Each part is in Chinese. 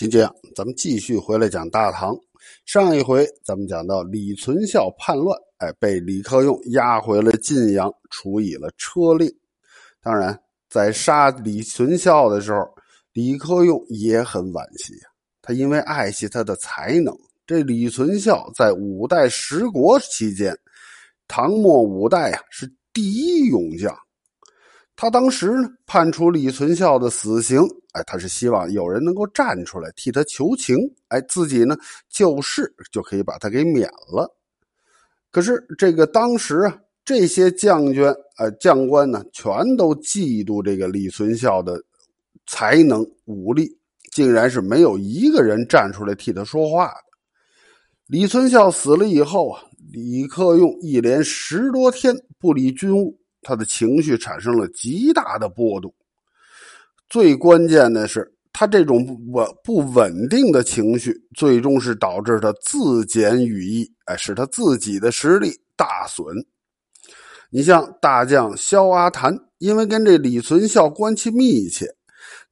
今天啊，咱们继续回来讲大唐。上一回咱们讲到李存孝叛乱，哎，被李克用押回了晋阳，处以了车令。当然，在杀李存孝的时候，李克用也很惋惜。他因为爱惜他的才能，这李存孝在五代十国期间，唐末五代啊是第一勇将。他当时呢判处李存孝的死刑，哎，他是希望有人能够站出来替他求情，哎，自己呢就是就可以把他给免了。可是这个当时啊，这些将军、呃将官呢，全都嫉妒这个李存孝的才能武力，竟然是没有一个人站出来替他说话的。李存孝死了以后啊，李克用一连十多天不理军务。他的情绪产生了极大的波动，最关键的是，他这种稳不稳定的情绪，最终是导致他自减羽翼，哎，使他自己的实力大损。你像大将萧阿谭，因为跟这李存孝关系密切，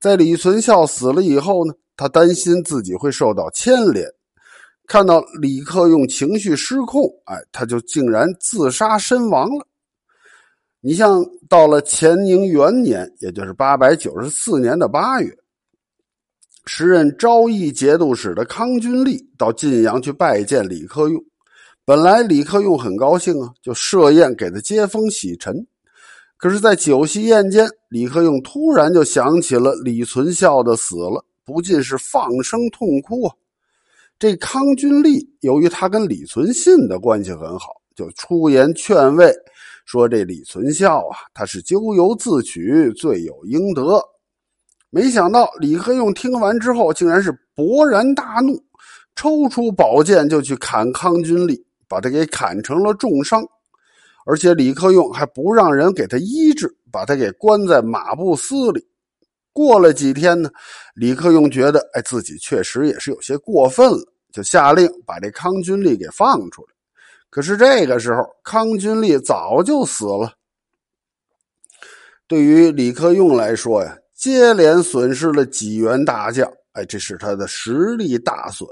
在李存孝死了以后呢，他担心自己会受到牵连，看到李克用情绪失控，哎，他就竟然自杀身亡了。你像到了乾宁元年，也就是八百九十四年的八月，时任昭义节度使的康君立到晋阳去拜见李克用。本来李克用很高兴啊，就设宴给他接风洗尘。可是，在酒席宴间，李克用突然就想起了李存孝的死了，不禁是放声痛哭啊。这康君立由于他跟李存信的关系很好，就出言劝慰。说这李存孝啊，他是咎由自取，罪有应得。没想到李克用听完之后，竟然是勃然大怒，抽出宝剑就去砍康君立，把他给砍成了重伤。而且李克用还不让人给他医治，把他给关在马步司里。过了几天呢，李克用觉得，哎，自己确实也是有些过分了，就下令把这康君立给放出来。可是这个时候，康君立早就死了。对于李克用来说呀，接连损失了几员大将，哎，这使他的实力大损。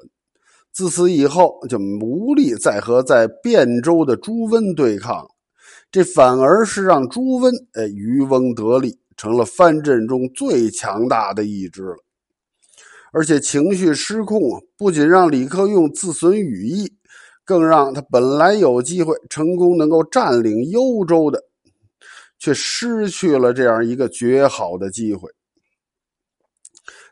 自此以后，就无力再和在汴州的朱温对抗，这反而是让朱温哎渔翁得利，成了藩镇中最强大的一支了。而且情绪失控啊，不仅让李克用自损羽翼。更让他本来有机会成功能够占领幽州的，却失去了这样一个绝好的机会。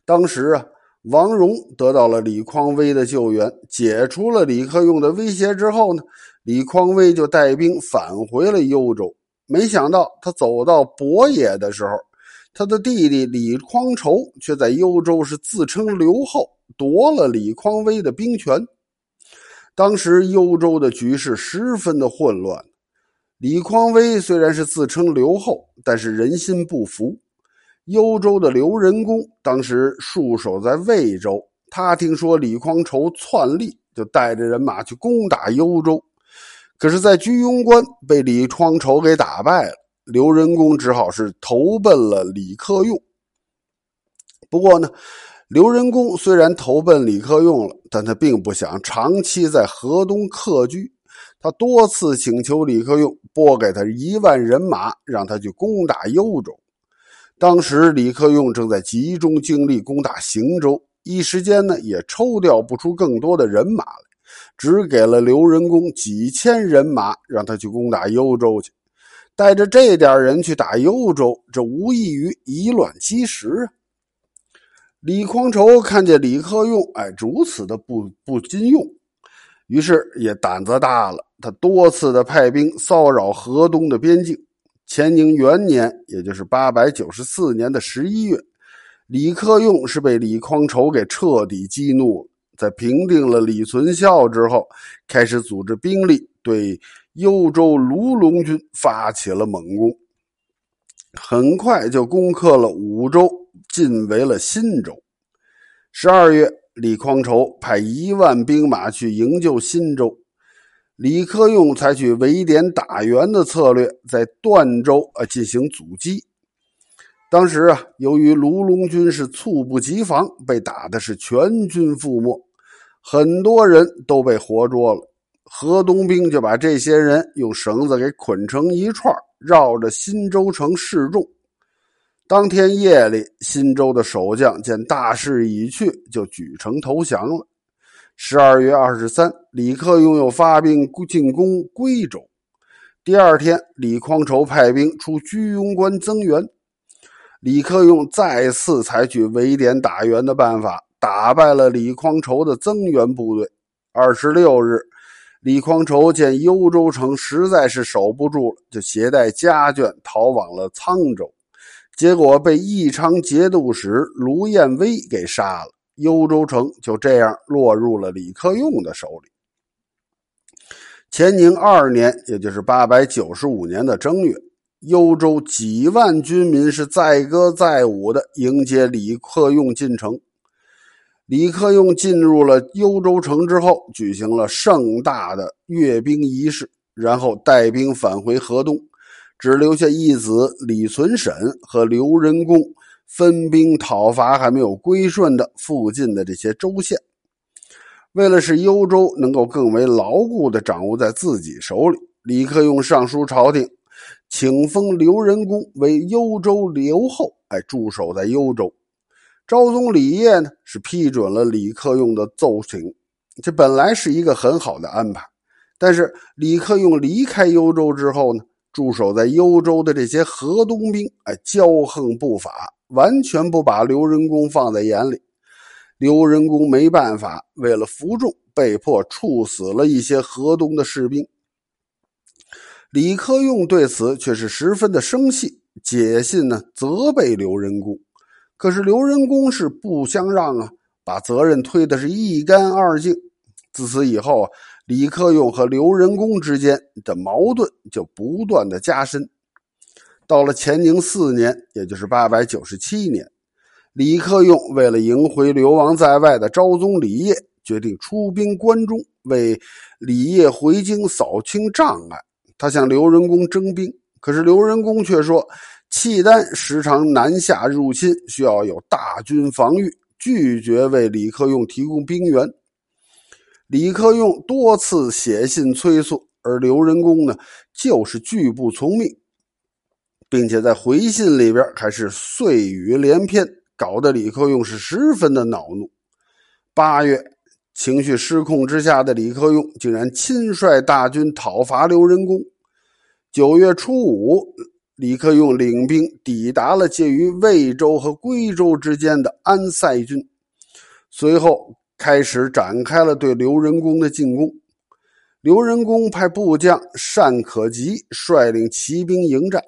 当时啊，王荣得到了李匡威的救援，解除了李克用的威胁之后呢，李匡威就带兵返回了幽州。没想到他走到博野的时候，他的弟弟李匡仇却在幽州是自称刘后，夺了李匡威的兵权。当时幽州的局势十分的混乱，李匡威虽然是自称刘后，但是人心不服。幽州的刘仁恭当时戍守在魏州，他听说李匡仇篡立，就带着人马去攻打幽州。可是，在居庸关被李匡仇给打败了，刘仁恭只好是投奔了李克用。不过呢。刘仁恭虽然投奔李克用了，但他并不想长期在河东客居。他多次请求李克用拨给他一万人马，让他去攻打幽州。当时李克用正在集中精力攻打行州，一时间呢也抽调不出更多的人马来，只给了刘仁恭几千人马，让他去攻打幽州去。带着这点人去打幽州，这无异于以卵击石啊！李匡仇看见李克用哎如此的不不禁用，于是也胆子大了。他多次的派兵骚扰河东的边境。乾宁元年，也就是八百九十四年的十一月，李克用是被李匡仇给彻底激怒了。在平定了李存孝之后，开始组织兵力对幽州卢龙军发起了猛攻，很快就攻克了五州。进为了新州。十二月，李匡仇派一万兵马去营救新州。李克用采取围点打援的策略，在段州啊进行阻击。当时啊，由于卢龙军是猝不及防，被打的是全军覆没，很多人都被活捉了。河东兵就把这些人用绳子给捆成一串，绕着新州城示众。当天夜里，新州的守将见大势已去，就举城投降了。十二月二十三，李克用又发兵进攻归州。第二天，李匡筹派兵出居庸关增援。李克用再次采取围点打援的办法，打败了李匡筹的增援部队。二十六日，李匡筹见幽州城实在是守不住了，就携带家眷逃往了沧州。结果被义昌节度使卢彦威给杀了，幽州城就这样落入了李克用的手里。乾宁二年，也就是八百九十五年的正月，幽州几万军民是载歌载舞的迎接李克用进城。李克用进入了幽州城之后，举行了盛大的阅兵仪式，然后带兵返回河东。只留下义子李存审和刘仁恭分兵讨伐还没有归顺的附近的这些州县。为了使幽州能够更为牢固地掌握在自己手里，李克用上书朝廷，请封刘仁恭为幽州留后，哎，驻守在幽州。昭宗李晔呢是批准了李克用的奏请，这本来是一个很好的安排。但是李克用离开幽州之后呢？驻守在幽州的这些河东兵，哎，骄横不法，完全不把刘仁恭放在眼里。刘仁恭没办法，为了服众，被迫处死了一些河东的士兵。李克用对此却是十分的生气，解信呢，责备刘仁恭。可是刘仁恭是不相让啊，把责任推的是一干二净。自此以后啊。李克用和刘仁恭之间的矛盾就不断的加深。到了乾宁四年，也就是八百九十七年，李克用为了迎回流亡在外的昭宗李晔，决定出兵关中，为李晔回京扫清障碍。他向刘仁恭征兵，可是刘仁恭却说，契丹时常南下入侵，需要有大军防御，拒绝为李克用提供兵源。李克用多次写信催促，而刘仁恭呢，就是拒不从命，并且在回信里边还是碎语连篇，搞得李克用是十分的恼怒。八月，情绪失控之下的李克用竟然亲率大军讨伐刘仁恭。九月初五，李克用领兵抵达了介于魏州和归州之间的安塞郡，随后。开始展开了对刘仁恭的进攻。刘仁恭派部将单可吉率领骑兵迎战。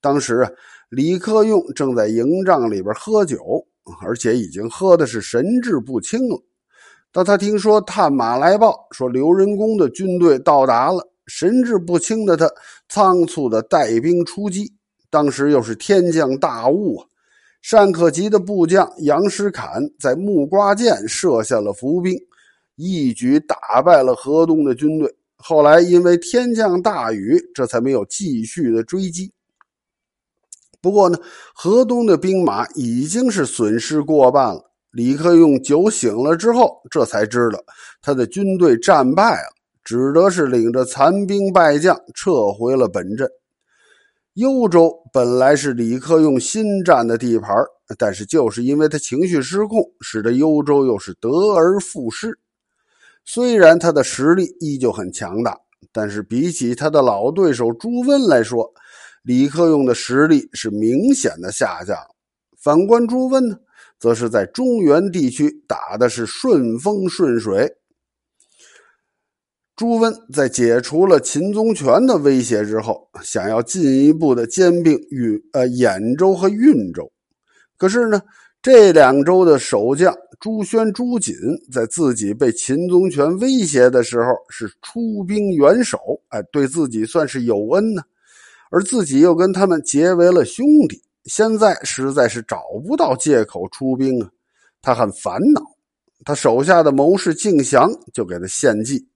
当时啊，李克用正在营帐里边喝酒，而且已经喝的是神志不清了。当他听说探马来报说刘仁恭的军队到达了，神志不清的他仓促的带兵出击。当时又是天降大雾啊！单可吉的部将杨师侃在木瓜涧设下了伏兵，一举打败了河东的军队。后来因为天降大雨，这才没有继续的追击。不过呢，河东的兵马已经是损失过半了。李克用酒醒了之后，这才知道他的军队战败了，只得是领着残兵败将撤回了本镇。幽州本来是李克用新占的地盘，但是就是因为他情绪失控，使得幽州又是得而复失。虽然他的实力依旧很强大，但是比起他的老对手朱温来说，李克用的实力是明显的下降。反观朱温呢，则是在中原地区打的是顺风顺水。朱温在解除了秦宗权的威胁之后，想要进一步的兼并与呃兖州和运州，可是呢，这两州的守将朱宣、朱瑾在自己被秦宗权威胁的时候是出兵援守，哎，对自己算是有恩呢，而自己又跟他们结为了兄弟，现在实在是找不到借口出兵啊，他很烦恼，他手下的谋士敬翔就给他献计。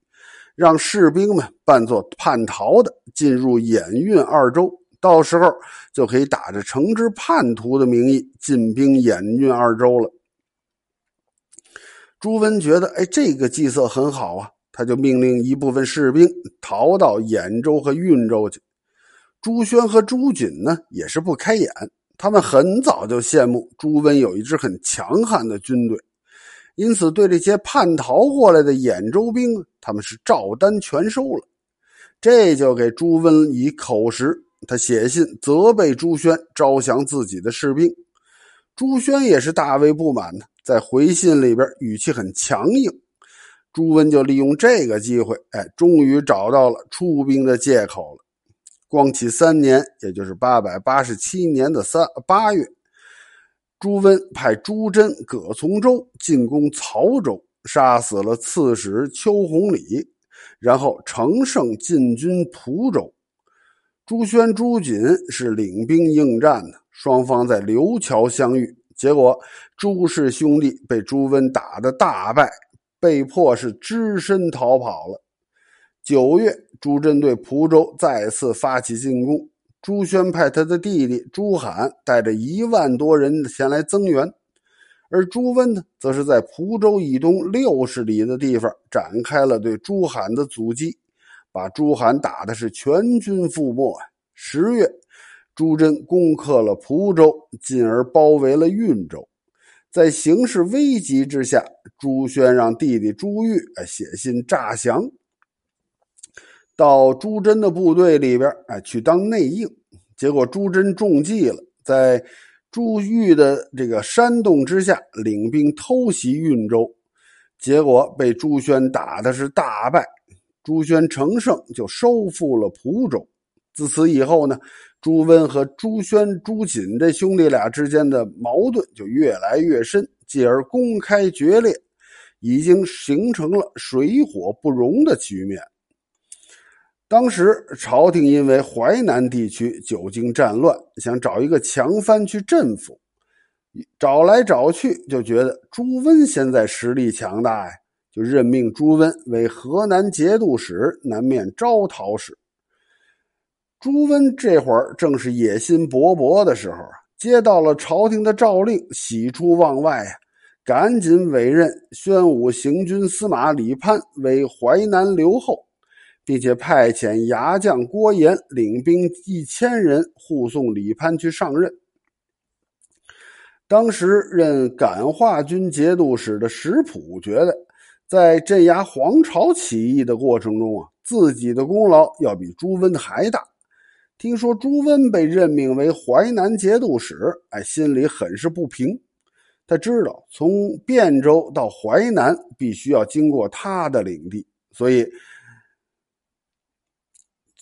让士兵们扮作叛逃的，进入兖运二州，到时候就可以打着惩治叛徒的名义进兵演运二州了。朱温觉得，哎，这个计策很好啊，他就命令一部分士兵逃到兖州和运州去。朱宣和朱瑾呢，也是不开眼，他们很早就羡慕朱温有一支很强悍的军队，因此对这些叛逃过来的兖州兵，他们是照单全收了。这就给朱温以口实，他写信责备朱宣招降自己的士兵。朱宣也是大为不满的，在回信里边语气很强硬。朱温就利用这个机会，哎，终于找到了出兵的借口了。光启三年，也就是八百八十七年的三八月，朱温派朱桢、葛从周进攻曹州，杀死了刺史邱弘礼。然后乘胜进军蒲州，朱宣、朱瑾是领兵应战的，双方在刘桥相遇，结果朱氏兄弟被朱温打得大败，被迫是只身逃跑了。九月，朱桢对蒲州再次发起进攻，朱宣派他的弟弟朱罕带着一万多人前来增援。而朱温呢，则是在蒲州以东六十里的地方展开了对朱罕的阻击，把朱罕打的是全军覆没。十月，朱桢攻克了蒲州，进而包围了运州。在形势危急之下，朱宣让弟弟朱玉写信诈降，到朱桢的部队里边哎去当内应，结果朱桢中计了，在。朱玉的这个煽动之下，领兵偷袭运州，结果被朱宣打的是大败。朱宣乘胜就收复了蒲州。自此以后呢，朱温和朱宣、朱瑾这兄弟俩之间的矛盾就越来越深，继而公开决裂，已经形成了水火不容的局面。当时朝廷因为淮南地区久经战乱，想找一个强藩去镇抚，找来找去就觉得朱温现在实力强大呀，就任命朱温为河南节度使、南面招讨使。朱温这会儿正是野心勃勃的时候啊，接到了朝廷的诏令，喜出望外呀，赶紧委任宣武行军司马李攀为淮南留后。并且派遣牙将郭延领兵一千人护送李攀去上任。当时任感化军节度使的石普觉得，在镇压黄巢起义的过程中啊，自己的功劳要比朱温还大。听说朱温被任命为淮南节度使，哎，心里很是不平。他知道从汴州到淮南必须要经过他的领地，所以。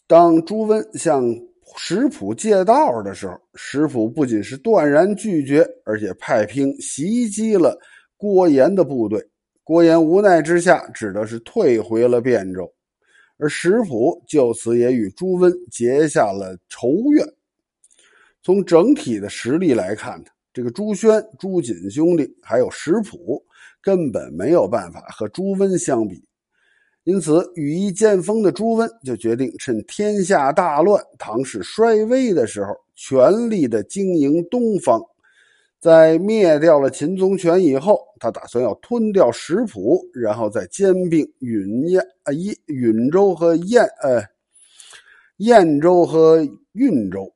当朱温向石普借道的时候，石普不仅是断然拒绝，而且派兵袭击了郭延的部队。郭延无奈之下，只得是退回了汴州，而石普就此也与朱温结下了仇怨。从整体的实力来看呢，这个朱宣、朱瑾兄弟还有石普，根本没有办法和朱温相比。因此，羽翼渐丰的朱温就决定趁天下大乱、唐氏衰微的时候，全力的经营东方。在灭掉了秦宗权以后，他打算要吞掉石浦，然后再兼并允燕啊一允州和燕呃燕州和运州。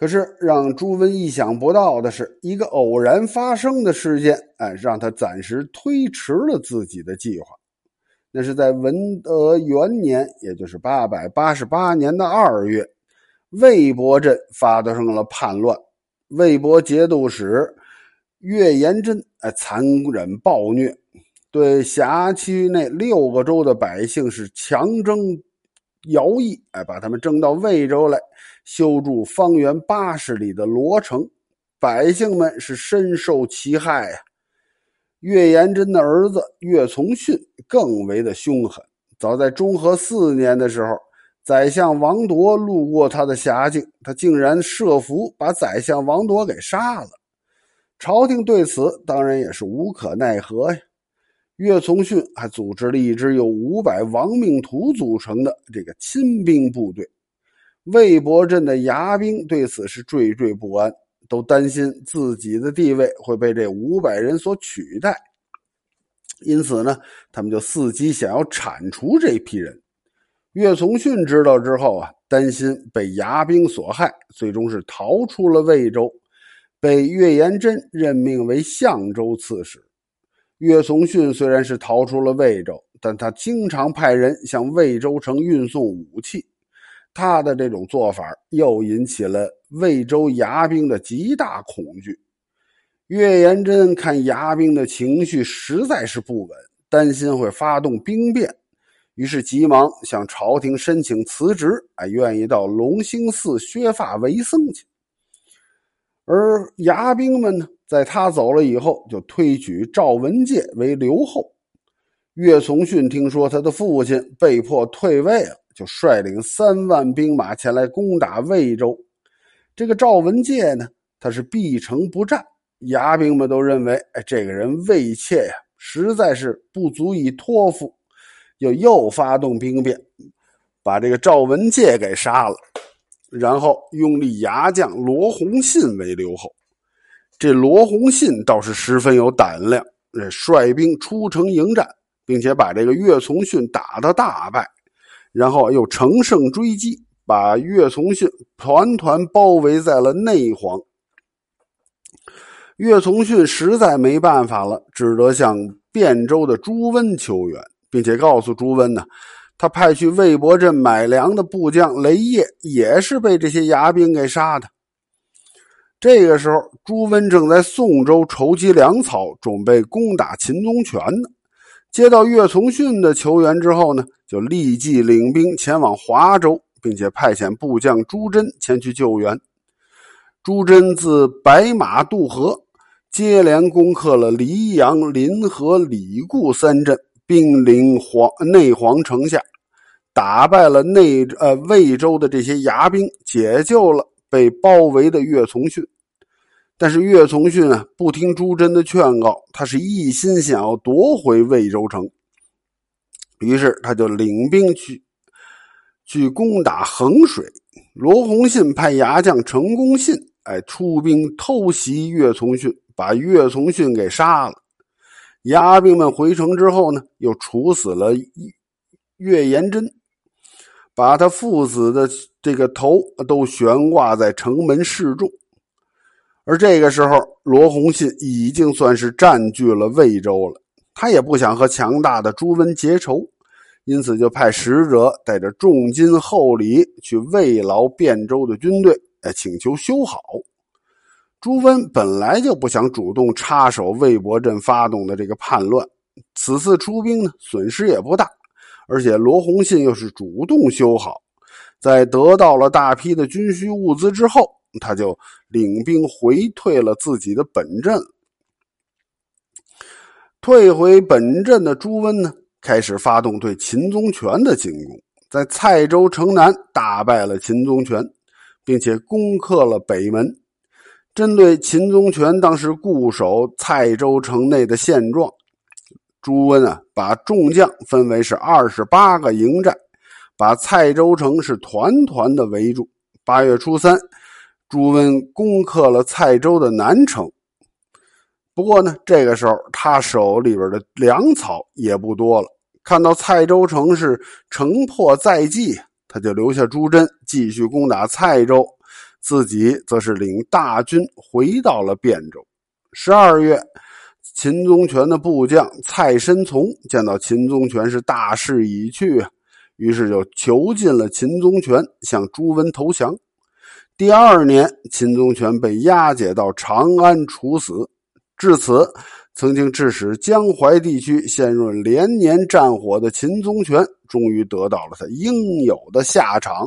可是，让朱温意想不到的是，一个偶然发生的事件，哎，让他暂时推迟了自己的计划。那是在文德元年，也就是八百八十八年的二月，魏博镇发生了叛乱。魏博节度使岳延真，哎，残忍暴虐，对辖区内六个州的百姓是强征徭役，哎，把他们征到魏州来。修筑方圆八十里的罗城，百姓们是深受其害呀。岳延真的儿子岳从训更为的凶狠。早在中和四年的时候，宰相王铎路过他的辖境，他竟然设伏把宰相王铎给杀了。朝廷对此当然也是无可奈何呀。岳从训还组织了一支由五百亡命徒组成的这个亲兵部队。魏博镇的牙兵对此是惴惴不安，都担心自己的地位会被这五百人所取代，因此呢，他们就伺机想要铲除这批人。岳从训知道之后啊，担心被牙兵所害，最终是逃出了魏州，被岳延真任命为相州刺史。岳从训虽然是逃出了魏州，但他经常派人向魏州城运送武器。他的这种做法又引起了魏州牙兵的极大恐惧。岳延真看牙兵的情绪实在是不稳，担心会发动兵变，于是急忙向朝廷申请辞职，哎，愿意到龙兴寺削发为僧去。而牙兵们呢？在他走了以后，就推举赵文介为留后。岳从训听说他的父亲被迫退位了，就率领三万兵马前来攻打魏州。这个赵文介呢，他是必城不战。牙兵们都认为，哎，这个人魏妾呀，实在是不足以托付，又又发动兵变，把这个赵文介给杀了，然后拥立牙将罗洪信为留后。这罗洪信倒是十分有胆量，率兵出城迎战，并且把这个岳从训打得大败，然后又乘胜追击，把岳从训团团包围在了内黄。岳从训实在没办法了，只得向汴州的朱温求援，并且告诉朱温呢，他派去魏博镇买粮的部将雷业也是被这些牙兵给杀的。这个时候，朱温正在宋州筹集粮草，准备攻打秦宗权呢。接到岳从训的求援之后呢，就立即领兵前往华州，并且派遣部将朱桢前去救援。朱桢自白马渡河，接连攻克了黎阳、临河、李固三镇，兵临黄内黄城下，打败了内呃魏州的这些牙兵，解救了。被包围的岳从训，但是岳从训啊不听朱桢的劝告，他是一心想要夺回魏州城。于是他就领兵去去攻打衡水。罗洪信派牙将程公信哎出兵偷袭岳从训，把岳从训给杀了。牙兵们回城之后呢，又处死了岳延真。把他父子的这个头都悬挂在城门示众，而这个时候，罗洪信已经算是占据了魏州了。他也不想和强大的朱温结仇，因此就派使者带着重金厚礼去慰劳汴州的军队，哎，请求修好。朱温本来就不想主动插手魏博镇发动的这个叛乱，此次出兵呢，损失也不大。而且罗洪信又是主动修好，在得到了大批的军需物资之后，他就领兵回退了自己的本镇。退回本镇的朱温呢，开始发动对秦宗权的进攻，在蔡州城南打败了秦宗权，并且攻克了北门。针对秦宗权当时固守蔡州城内的现状。朱温啊，把众将分为是二十八个营寨，把蔡州城是团团的围住。八月初三，朱温攻克了蔡州的南城。不过呢，这个时候他手里边的粮草也不多了。看到蔡州城是城破在即，他就留下朱桢继续攻打蔡州，自己则是领大军回到了汴州。十二月。秦宗权的部将蔡申从见到秦宗权是大势已去啊，于是就囚禁了秦宗权，向朱温投降。第二年，秦宗权被押解到长安处死。至此，曾经致使江淮地区陷入连年战火的秦宗权，终于得到了他应有的下场。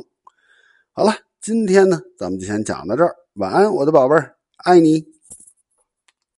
好了，今天呢，咱们就先讲到这儿。晚安，我的宝贝儿，爱你。